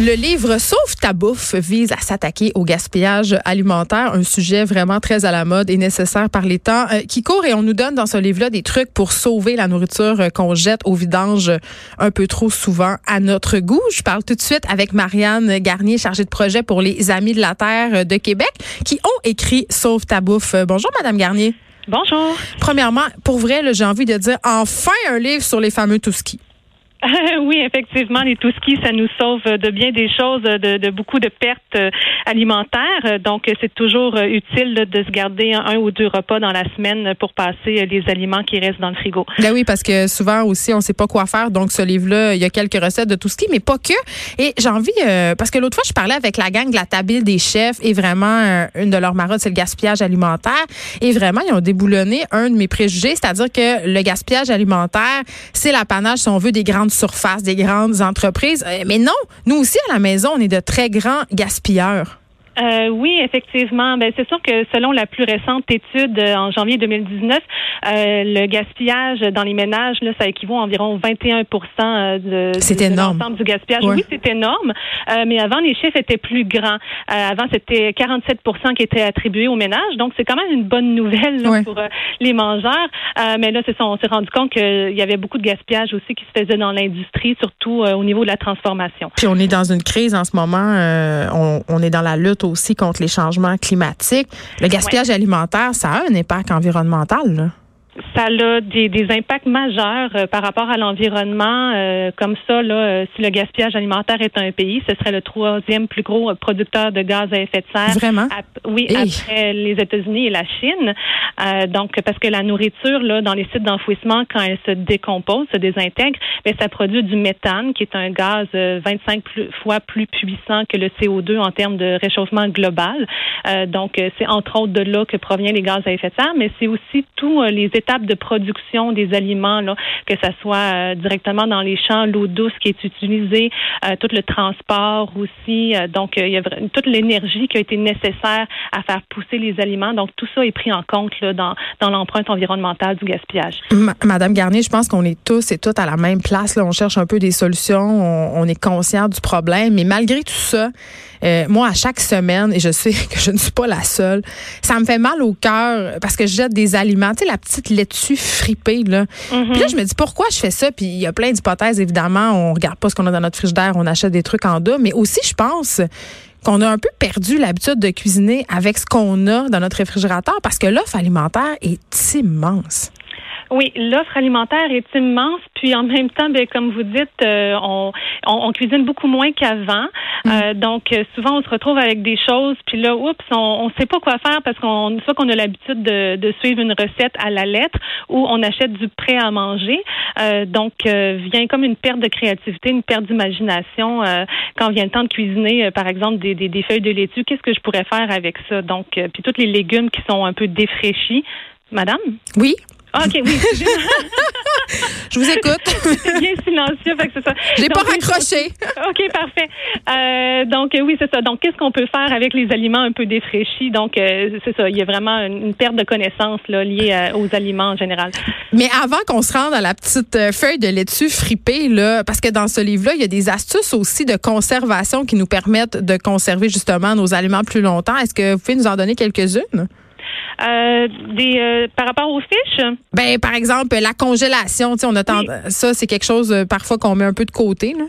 Le livre Sauve ta bouffe vise à s'attaquer au gaspillage alimentaire, un sujet vraiment très à la mode et nécessaire par les temps euh, qui courent et on nous donne dans ce livre-là des trucs pour sauver la nourriture euh, qu'on jette au vidange un peu trop souvent à notre goût. Je parle tout de suite avec Marianne Garnier, chargée de projet pour les Amis de la Terre de Québec, qui ont écrit Sauve ta bouffe. Euh, Bonjour Madame Garnier. Bonjour. Premièrement, pour vrai, j'ai envie de dire enfin un livre sur les fameux Touski. oui, effectivement, les Touskis, ça nous sauve de bien des choses, de, de beaucoup de pertes euh, alimentaires. Donc, c'est toujours euh, utile de se garder un, ou deux repas dans la semaine pour passer euh, les aliments qui restent dans le frigo. Ben oui, parce que souvent aussi, on sait pas quoi faire. Donc, ce livre-là, il y a quelques recettes de qui, mais pas que. Et j'ai envie, euh, parce que l'autre fois, je parlais avec la gang de la table des chefs et vraiment, euh, une de leurs marottes, c'est le gaspillage alimentaire. Et vraiment, ils ont déboulonné un de mes préjugés, c'est-à-dire que le gaspillage alimentaire, c'est l'apanage, si on veut, des grandes surfaces, des grandes entreprises. Euh, Mais non, nous aussi, à la maison, on est de très grands gaspilleurs. Euh, oui, effectivement. Ben, c'est sûr que selon la plus récente étude euh, en janvier 2019, euh, le gaspillage dans les ménages, là, ça équivaut à environ 21 euh, de, C'est de- l'ensemble du gaspillage. Ouais. Oui, c'est énorme. Euh, mais avant, les chiffres étaient plus grands. Euh, avant, c'était 47 qui étaient attribués aux ménages. Donc, c'est quand même une bonne nouvelle là, Ouais. pour les mangeurs. Euh, mais là, c'est ça, on s'est rendu compte qu'il y avait beaucoup de gaspillage aussi qui se faisait dans l'industrie, surtout euh, au niveau de la transformation. Puis on est dans une crise en ce moment. euh, on, on est dans la lutte aussi contre les changements climatiques. Le gaspillage alimentaire, ça a un impact environnemental. Là. Ça a des, des impacts majeurs euh, par rapport à l'environnement. euh, comme ça, là, euh, si le gaspillage alimentaire est un pays, ce serait le troisième plus gros euh, producteur de gaz à effet de serre. Vraiment? Oui, Hey. après les États-Unis et la Chine. Euh, donc, parce que la nourriture, là, dans les sites d'enfouissement, quand elle se décompose, se désintègre, mais ça produit du méthane, qui est un gaz euh, 25 plus- fois plus puissant que le CO2 en termes de réchauffement global. Euh, donc, euh, c'est entre autres de là que proviennent les gaz à effet de serre, mais c'est aussi tous les étapes de production des aliments, là, que ça soit euh, directement dans les champs, l'eau douce qui est utilisée, euh, tout le transport aussi. Euh, donc, il y a toute l'énergie qui a été nécessaire à faire pousser les aliments. Donc, tout ça est pris en compte là, dans, dans l'empreinte environnementale du gaspillage. Ma- Madame Garnier, je pense qu'on est tous et toutes à la même place. Là. On cherche un peu des solutions. On, est conscient du problème. Mais malgré tout ça, moi, à chaque semaine, et je sais que je ne suis pas la seule, ça me fait mal au cœur parce que je jette des aliments. Tu sais, la petite laitue fripée, là? Puis là, je me dis pourquoi je fais ça? Puis il y a plein d'hypothèses, évidemment. On regarde pas ce qu'on a dans notre frigidaire. On achète des trucs en dos. Mais aussi, je pense qu'on a un peu perdu l'habitude de cuisiner avec ce qu'on a dans notre réfrigérateur parce que l'offre alimentaire est immense. Oui, l'offre alimentaire est immense, puis en même temps, ben, comme vous dites, euh, on, on, on cuisine beaucoup moins qu'avant. Euh, donc, euh, souvent, on se retrouve avec des choses, puis là, oups, on ne sait pas quoi faire parce qu'on soit qu'on a l'habitude de, de suivre une recette à la lettre ou on achète du prêt à manger. Euh, donc, euh, vient comme une perte de créativité, une perte d'imagination euh, quand vient le temps de cuisiner, euh, par exemple, des, des, des feuilles de laitue. Qu'est-ce que je pourrais faire avec ça? Donc, euh, puis tous les légumes qui sont un peu défraîchis. Madame? Oui, OK, oui. je vous écoute. C'est bien silencieux, fait que c'est ça. J'ai pas Donc, raccroché. OK, parfait. Euh, donc, euh, oui, c'est ça. Donc, qu'est-ce qu'on peut faire avec les aliments un peu défraîchis? Donc, euh, c'est ça. Il y a vraiment une, une perte de connaissances là, liée à- aux aliments en général. Mais avant qu'on se rende à la petite euh, feuille de laitue fripée, là, parce que dans ce livre-là, il y a des astuces aussi de conservation qui nous permettent de conserver justement nos aliments plus longtemps. Est-ce que vous pouvez nous en donner quelques-unes? Euh, des, euh, par rapport aux fiches, Ben, par exemple, la congélation, tu sais, on a tend- ça, c'est quelque chose euh, parfois qu'on met un peu de côté. Là.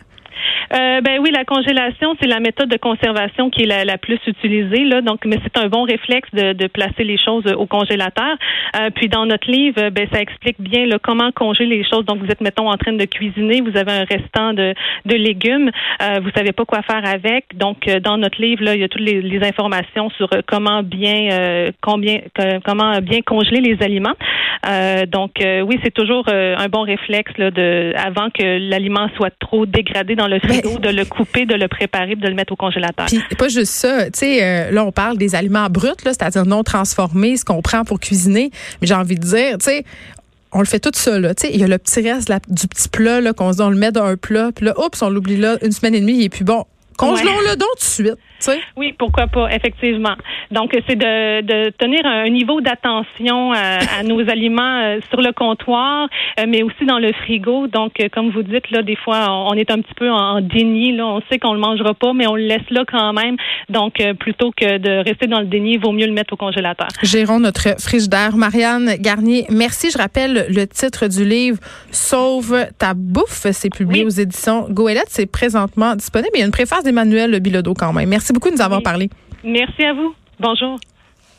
Euh, ben oui, la congélation, c'est la méthode de conservation qui est la, plus utilisée. Là. Donc, mais c'est un bon réflexe de, de placer les choses au congélateur. Euh, puis dans notre livre, euh, ben ça explique bien comment congeler les choses. Donc, vous êtes mettons en train de cuisiner, vous avez un restant de, de légumes, euh, vous savez pas quoi faire avec. Donc, euh, dans notre livre, là, il y a toutes les, les informations sur euh, comment bien combien comment bien congeler les aliments. Donc, oui, c'est toujours un bon réflexe là, de avant que l'aliment soit trop dégradé dans le de le couper, de le préparer, de le mettre au congélateur. Puis pas juste ça, tu sais, euh, là on parle des aliments bruts, c'est-à-dire non transformés, ce qu'on prend pour cuisiner. Mais j'ai envie de dire, tu sais, on le fait tout ça là. Tu sais, il y a le petit reste là, du petit plat là qu'on se dit on le met dans un plat, puis là, oups, on l'oublie là une semaine et demie, il est plus bon. Congelons-le donc tout de suite. Oui, pourquoi pas, effectivement. Donc, c'est de, de tenir un niveau d'attention à, à, nos aliments euh, sur le comptoir, euh, mais aussi dans le frigo. Donc, euh, comme vous dites, là, des fois, on est un petit peu en, déni. Là, on sait qu'on le mangera pas, mais on le laisse là quand même. Donc, plutôt que de rester dans le déni, il vaut mieux le mettre au congélateur. Gérons notre frigidaire. Marianne Garnier, merci. Je rappelle le titre du livre Sauve ta bouffe. C'est publié aux éditions Goélette. C'est présentement disponible. Il y a une préface d'Emmanuel Bilodeau quand même. Merci beaucoup de nous avoir parlé. Merci à vous. Bonjour.